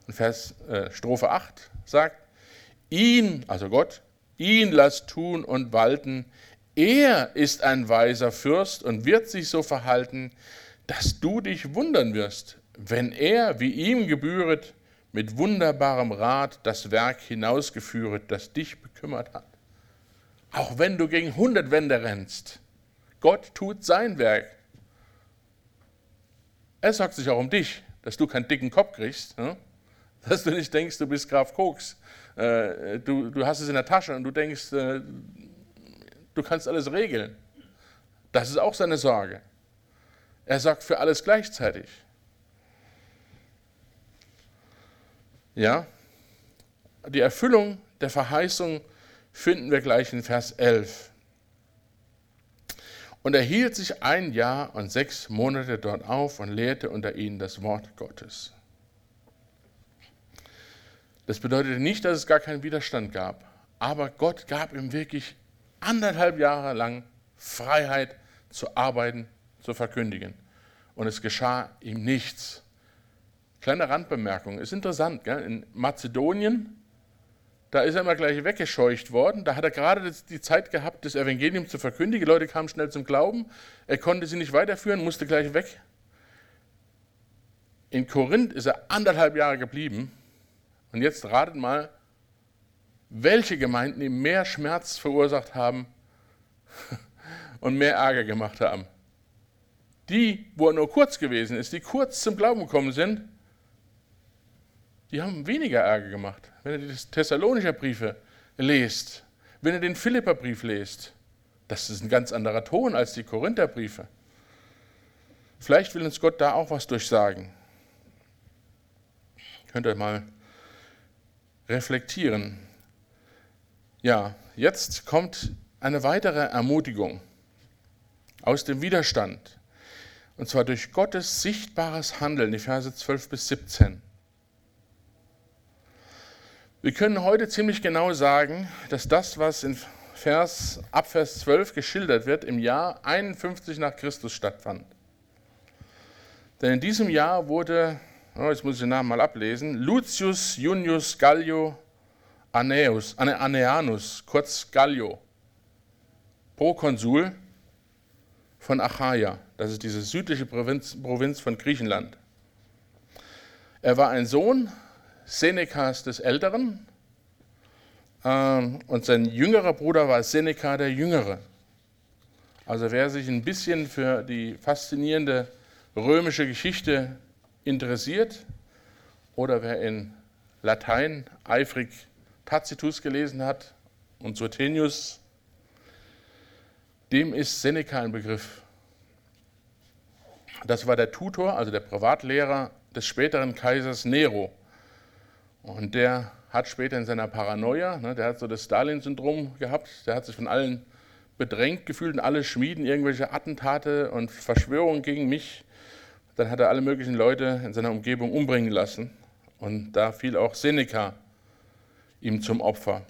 Und Vers, äh, Strophe 8 sagt, ihn, also Gott, ihn lass tun und walten. Er ist ein weiser Fürst und wird sich so verhalten, dass du dich wundern wirst, wenn er, wie ihm gebühret, mit wunderbarem Rat das Werk hinausgeführet, das dich bekümmert hat. Auch wenn du gegen hundert Wände rennst, Gott tut sein Werk. Er sorgt sich auch um dich, dass du keinen dicken Kopf kriegst, ne? *laughs* dass du nicht denkst, du bist Graf Koks. Äh, du, du hast es in der Tasche und du denkst, äh, du kannst alles regeln. Das ist auch seine Sorge. Er sorgt für alles gleichzeitig. Ja, die Erfüllung der Verheißung finden wir gleich in Vers 11. Und er hielt sich ein Jahr und sechs Monate dort auf und lehrte unter ihnen das Wort Gottes. Das bedeutete nicht, dass es gar keinen Widerstand gab, aber Gott gab ihm wirklich anderthalb Jahre lang Freiheit zu arbeiten, zu verkündigen. Und es geschah ihm nichts. Kleine Randbemerkung, ist interessant, gell? in Mazedonien, da ist er immer gleich weggescheucht worden. Da hat er gerade die Zeit gehabt, das Evangelium zu verkündigen. Die Leute kamen schnell zum Glauben. Er konnte sie nicht weiterführen, musste gleich weg. In Korinth ist er anderthalb Jahre geblieben. Und jetzt ratet mal, welche Gemeinden ihm mehr Schmerz verursacht haben *laughs* und mehr Ärger gemacht haben. Die, wo er nur kurz gewesen ist, die kurz zum Glauben gekommen sind, die haben weniger Ärger gemacht. Wenn ihr die Thessalonischer Briefe lest, wenn ihr den Philipperbrief lest, das ist ein ganz anderer Ton als die Korintherbriefe. Vielleicht will uns Gott da auch was durchsagen. Könnt ihr mal reflektieren. Ja, jetzt kommt eine weitere Ermutigung aus dem Widerstand. Und zwar durch Gottes sichtbares Handeln, die Verse 12 bis 17. Wir können heute ziemlich genau sagen, dass das, was in Vers, ab Vers 12 geschildert wird, im Jahr 51 nach Christus stattfand. Denn in diesem Jahr wurde, oh, jetzt muss ich den Namen mal ablesen, Lucius Junius Gallio Aneus, Aneanus, kurz Gallio, Prokonsul von Achaia, das ist diese südliche Provinz, Provinz von Griechenland. Er war ein Sohn Senecas des Älteren ähm, und sein jüngerer Bruder war Seneca der Jüngere. Also wer sich ein bisschen für die faszinierende römische Geschichte interessiert oder wer in Latein eifrig Tacitus gelesen hat und Suetonius, dem ist Seneca ein Begriff. Das war der Tutor, also der Privatlehrer des späteren Kaisers Nero. Und der hat später in seiner Paranoia, ne, der hat so das Stalin-Syndrom gehabt, der hat sich von allen bedrängt gefühlt und alle schmieden irgendwelche Attentate und Verschwörungen gegen mich. Dann hat er alle möglichen Leute in seiner Umgebung umbringen lassen. Und da fiel auch Seneca ihm zum Opfer.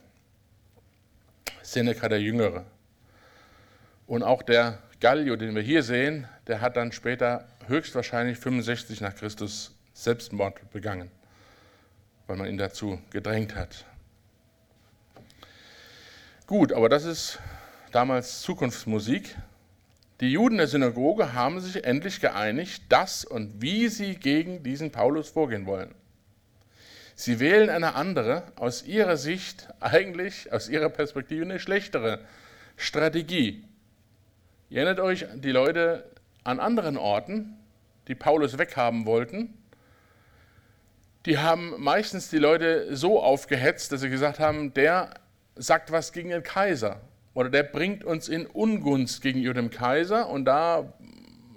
Seneca der Jüngere. Und auch der Gallio, den wir hier sehen, der hat dann später höchstwahrscheinlich 65 nach Christus Selbstmord begangen weil man ihn dazu gedrängt hat. Gut, aber das ist damals Zukunftsmusik. Die Juden der Synagoge haben sich endlich geeinigt, dass und wie sie gegen diesen Paulus vorgehen wollen. Sie wählen eine andere, aus ihrer Sicht eigentlich, aus ihrer Perspektive eine schlechtere Strategie. Ihr erinnert euch die Leute an anderen Orten, die Paulus weghaben wollten, die haben meistens die Leute so aufgehetzt, dass sie gesagt haben, der sagt was gegen den Kaiser oder der bringt uns in Ungunst gegenüber dem Kaiser und da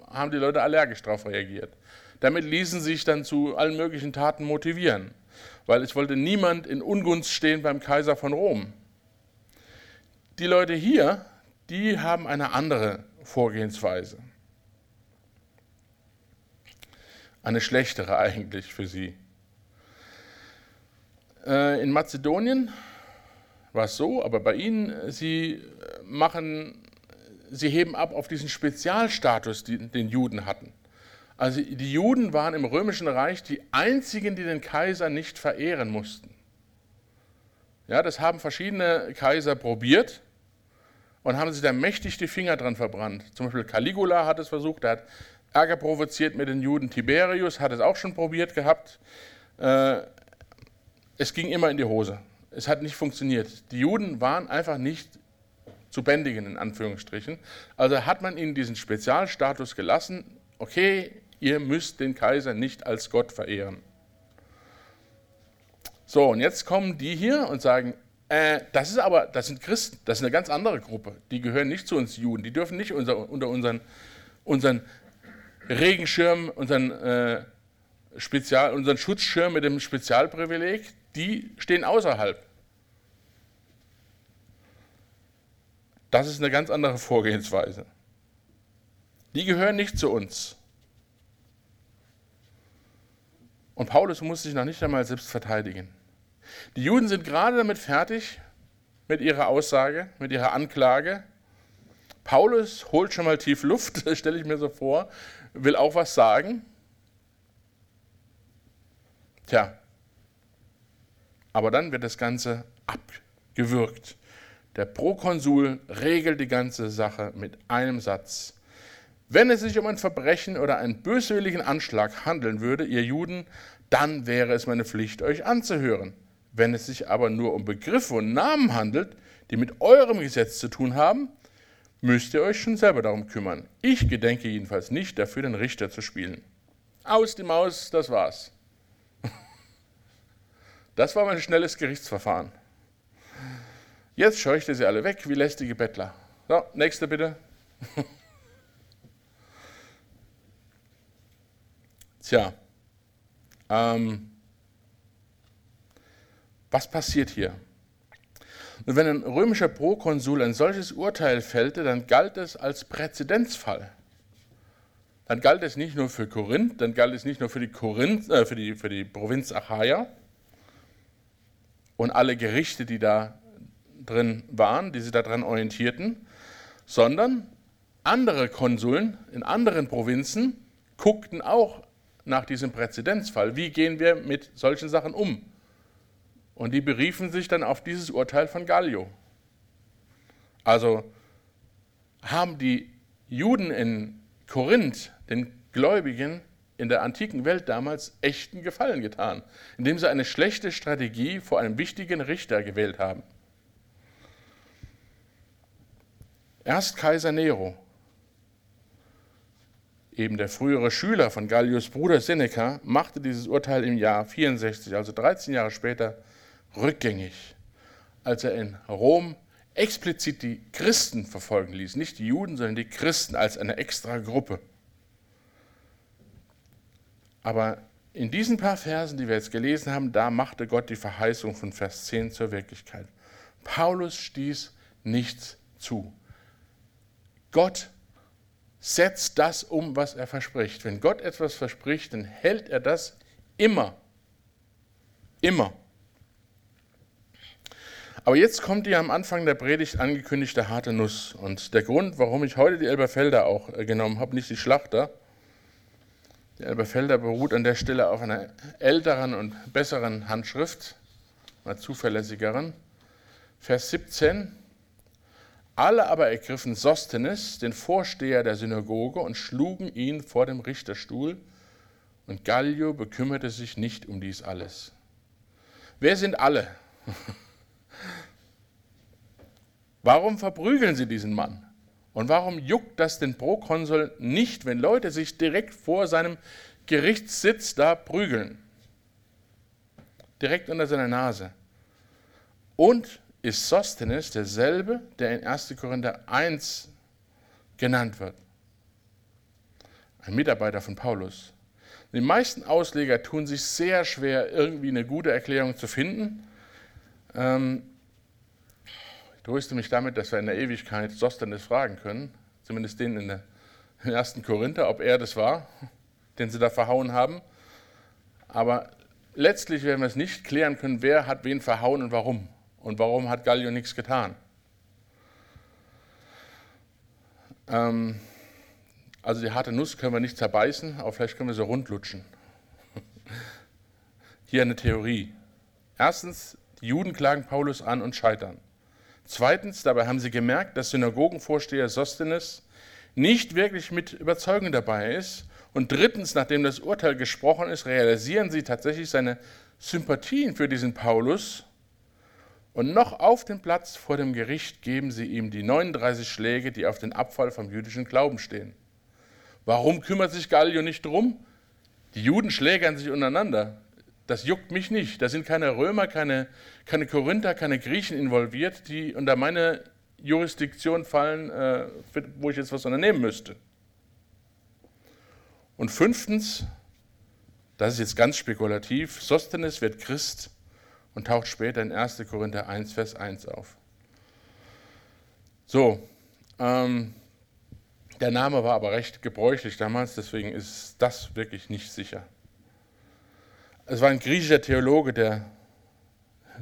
haben die Leute allergisch darauf reagiert. Damit ließen sie sich dann zu allen möglichen Taten motivieren, weil es wollte niemand in Ungunst stehen beim Kaiser von Rom. Die Leute hier, die haben eine andere Vorgehensweise. Eine schlechtere eigentlich für sie. Äh, in Mazedonien war es so, aber bei ihnen, sie machen, sie heben ab auf diesen Spezialstatus, den, den Juden hatten. Also die Juden waren im römischen Reich die einzigen, die den Kaiser nicht verehren mussten. Ja, das haben verschiedene Kaiser probiert und haben sich da mächtig die Finger dran verbrannt. Zum Beispiel Caligula hat es versucht, er hat Ärger provoziert mit den Juden. Tiberius hat es auch schon probiert gehabt. Äh, es ging immer in die Hose. Es hat nicht funktioniert. Die Juden waren einfach nicht zu bändigen, in Anführungsstrichen. Also hat man ihnen diesen Spezialstatus gelassen, okay, ihr müsst den Kaiser nicht als Gott verehren. So, und jetzt kommen die hier und sagen, Äh, das ist aber, das sind Christen, das ist eine ganz andere Gruppe. Die gehören nicht zu uns Juden, die dürfen nicht unser, unter unseren, unseren Regenschirm, unseren, äh, Spezial, unseren Schutzschirm mit dem Spezialprivileg, die stehen außerhalb. Das ist eine ganz andere Vorgehensweise. Die gehören nicht zu uns. Und Paulus muss sich noch nicht einmal selbst verteidigen. Die Juden sind gerade damit fertig, mit ihrer Aussage, mit ihrer Anklage. Paulus holt schon mal tief Luft, *laughs* stelle ich mir so vor, will auch was sagen. Tja, aber dann wird das Ganze abgewürgt. Der Prokonsul regelt die ganze Sache mit einem Satz. Wenn es sich um ein Verbrechen oder einen böswilligen Anschlag handeln würde, ihr Juden, dann wäre es meine Pflicht, euch anzuhören. Wenn es sich aber nur um Begriffe und Namen handelt, die mit eurem Gesetz zu tun haben, müsst ihr euch schon selber darum kümmern. Ich gedenke jedenfalls nicht, dafür den Richter zu spielen. Aus die Maus, das war's. Das war mein schnelles Gerichtsverfahren. Jetzt scheuchte sie alle weg wie lästige Bettler. So, nächste bitte. *laughs* Tja, ähm, was passiert hier? Und wenn ein römischer Prokonsul ein solches Urteil fällte, dann galt es als Präzedenzfall. Dann galt es nicht nur für Korinth, dann galt es nicht nur für die, Korinth, äh, für die, für die Provinz Achaia und alle Gerichte, die da drin waren, die sich daran orientierten, sondern andere Konsuln in anderen Provinzen guckten auch nach diesem Präzedenzfall. Wie gehen wir mit solchen Sachen um? Und die beriefen sich dann auf dieses Urteil von Gallio. Also haben die Juden in Korinth den Gläubigen in der antiken Welt damals echten Gefallen getan, indem sie eine schlechte Strategie vor einem wichtigen Richter gewählt haben. Erst Kaiser Nero, eben der frühere Schüler von Gallius Bruder Seneca, machte dieses Urteil im Jahr 64, also 13 Jahre später, rückgängig, als er in Rom explizit die Christen verfolgen ließ, nicht die Juden, sondern die Christen als eine extra Gruppe. Aber in diesen paar Versen, die wir jetzt gelesen haben, da machte Gott die Verheißung von Vers 10 zur Wirklichkeit. Paulus stieß nichts zu. Gott setzt das um, was er verspricht. Wenn Gott etwas verspricht, dann hält er das immer. Immer. Aber jetzt kommt die am Anfang der Predigt angekündigte harte Nuss. Und der Grund, warum ich heute die Elberfelder auch äh, genommen habe, nicht die Schlachter. Die Elberfelder beruht an der Stelle auf einer älteren und besseren Handschrift, einer zuverlässigeren. Vers 17. Alle aber ergriffen Sostenes, den Vorsteher der Synagoge, und schlugen ihn vor dem Richterstuhl, und Gallio bekümmerte sich nicht um dies alles. Wer sind alle? *laughs* Warum verprügeln sie diesen Mann? Und warum juckt das den Prokonsul nicht, wenn Leute sich direkt vor seinem Gerichtssitz da prügeln? Direkt unter seiner Nase. Und ist Sosthenes derselbe, der in 1. Korinther 1 genannt wird. Ein Mitarbeiter von Paulus. Die meisten Ausleger tun sich sehr schwer, irgendwie eine gute Erklärung zu finden. Ähm, tröste mich damit, dass wir in der Ewigkeit Sosthenes fragen können, zumindest den in der 1. Korinther, ob er das war, den sie da verhauen haben. Aber letztlich werden wir es nicht klären können, wer hat wen verhauen und warum. Und warum hat Gallio nichts getan? Ähm, also die harte Nuss können wir nicht zerbeißen, aber vielleicht können wir sie rundlutschen. *laughs* Hier eine Theorie. Erstens, die Juden klagen Paulus an und scheitern. Zweitens, dabei haben sie gemerkt, dass Synagogenvorsteher Sostenes nicht wirklich mit Überzeugung dabei ist. Und drittens, nachdem das Urteil gesprochen ist, realisieren sie tatsächlich seine Sympathien für diesen Paulus und noch auf dem Platz vor dem Gericht geben sie ihm die 39 Schläge, die auf den Abfall vom jüdischen Glauben stehen. Warum kümmert sich Gallio nicht drum? Die Juden schlägern sich untereinander. Das juckt mich nicht. Da sind keine Römer, keine, keine Korinther, keine Griechen involviert, die unter meine Jurisdiktion fallen, äh, wo ich jetzt was unternehmen müsste. Und fünftens, das ist jetzt ganz spekulativ, Sostenes wird Christ und taucht später in 1. Korinther 1, Vers 1 auf. So, ähm, der Name war aber recht gebräuchlich damals, deswegen ist das wirklich nicht sicher. Es war ein griechischer Theologe, der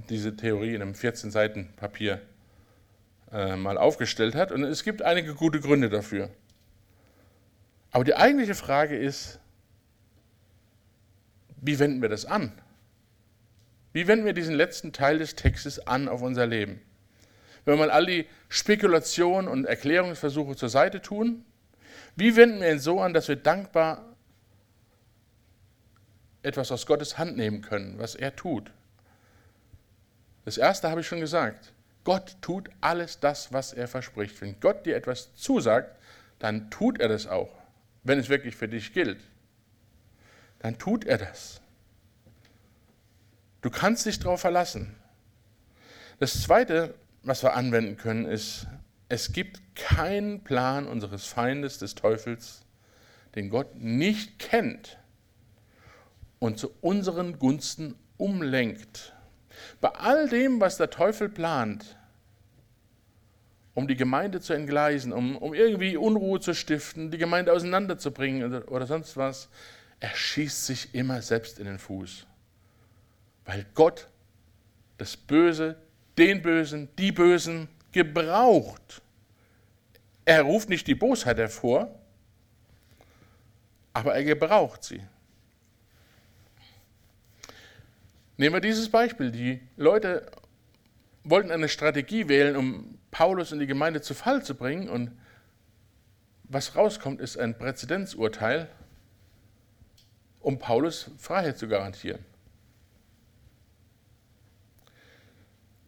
diese Theorie in einem 14 Seiten Papier äh, mal aufgestellt hat und es gibt einige gute Gründe dafür. Aber die eigentliche Frage ist, wie wenden wir das an? Wie wenden wir diesen letzten Teil des Textes an auf unser Leben? Wenn wir mal all die Spekulationen und Erklärungsversuche zur Seite tun, wie wenden wir ihn so an, dass wir dankbar etwas aus Gottes Hand nehmen können, was er tut? Das erste habe ich schon gesagt. Gott tut alles das, was er verspricht. Wenn Gott dir etwas zusagt, dann tut er das auch, wenn es wirklich für dich gilt. Dann tut er das. Du kannst dich darauf verlassen. Das Zweite, was wir anwenden können, ist, es gibt keinen Plan unseres Feindes, des Teufels, den Gott nicht kennt und zu unseren Gunsten umlenkt. Bei all dem, was der Teufel plant, um die Gemeinde zu entgleisen, um, um irgendwie Unruhe zu stiften, die Gemeinde auseinanderzubringen oder, oder sonst was, er schießt sich immer selbst in den Fuß. Weil Gott das Böse, den Bösen, die Bösen gebraucht. Er ruft nicht die Bosheit hervor, aber er gebraucht sie. Nehmen wir dieses Beispiel. Die Leute wollten eine Strategie wählen, um Paulus in die Gemeinde zu Fall zu bringen. Und was rauskommt, ist ein Präzedenzurteil, um Paulus Freiheit zu garantieren.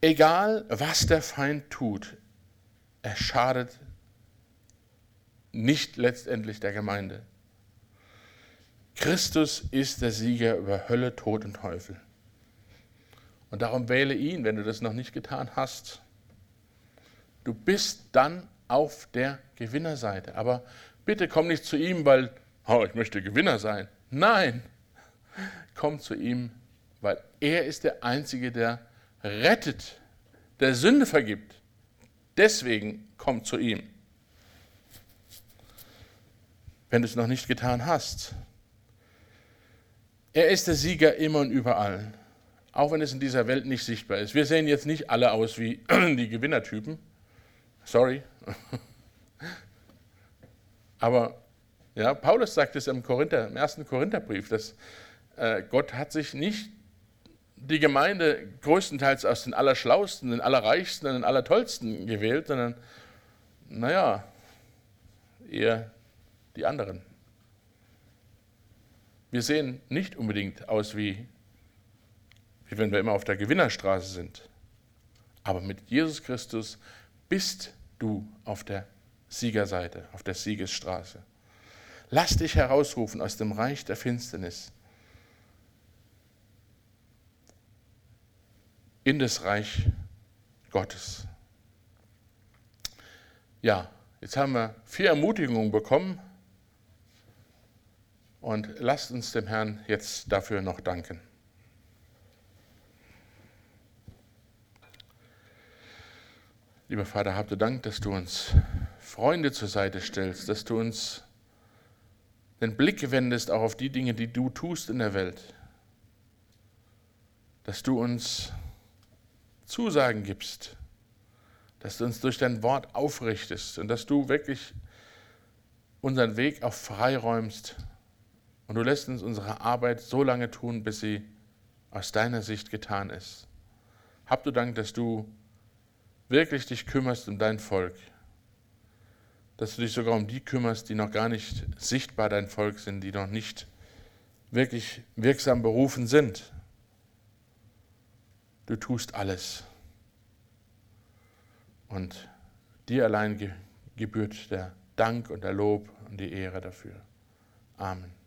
Egal, was der Feind tut, er schadet nicht letztendlich der Gemeinde. Christus ist der Sieger über Hölle, Tod und Teufel. Und darum wähle ihn, wenn du das noch nicht getan hast. Du bist dann auf der Gewinnerseite. Aber bitte komm nicht zu ihm, weil oh, ich möchte Gewinner sein. Nein, komm zu ihm, weil er ist der Einzige, der rettet, der Sünde vergibt. Deswegen komm zu ihm. Wenn du es noch nicht getan hast. Er ist der Sieger immer und überall auch wenn es in dieser Welt nicht sichtbar ist. Wir sehen jetzt nicht alle aus wie *clears throat* die Gewinnertypen. Sorry. *laughs* Aber ja, Paulus sagt es im, Korinther, im ersten Korintherbrief, dass äh, Gott hat sich nicht die Gemeinde größtenteils aus den Allerschlausten, den Allerreichsten den Allertollsten gewählt, sondern, naja, eher die anderen. Wir sehen nicht unbedingt aus wie wie wenn wir immer auf der Gewinnerstraße sind. Aber mit Jesus Christus bist du auf der Siegerseite, auf der Siegesstraße. Lass dich herausrufen aus dem Reich der Finsternis in das Reich Gottes. Ja, jetzt haben wir vier Ermutigungen bekommen und lasst uns dem Herrn jetzt dafür noch danken. Lieber Vater, habt du Dank, dass du uns Freunde zur Seite stellst, dass du uns den Blick wendest auch auf die Dinge, die du tust in der Welt, dass du uns Zusagen gibst, dass du uns durch dein Wort aufrichtest und dass du wirklich unseren Weg auch freiräumst und du lässt uns unsere Arbeit so lange tun, bis sie aus deiner Sicht getan ist. Hab du Dank, dass du wirklich dich kümmerst um dein Volk, dass du dich sogar um die kümmerst, die noch gar nicht sichtbar dein Volk sind, die noch nicht wirklich wirksam berufen sind. Du tust alles. Und dir allein gebührt der Dank und der Lob und die Ehre dafür. Amen.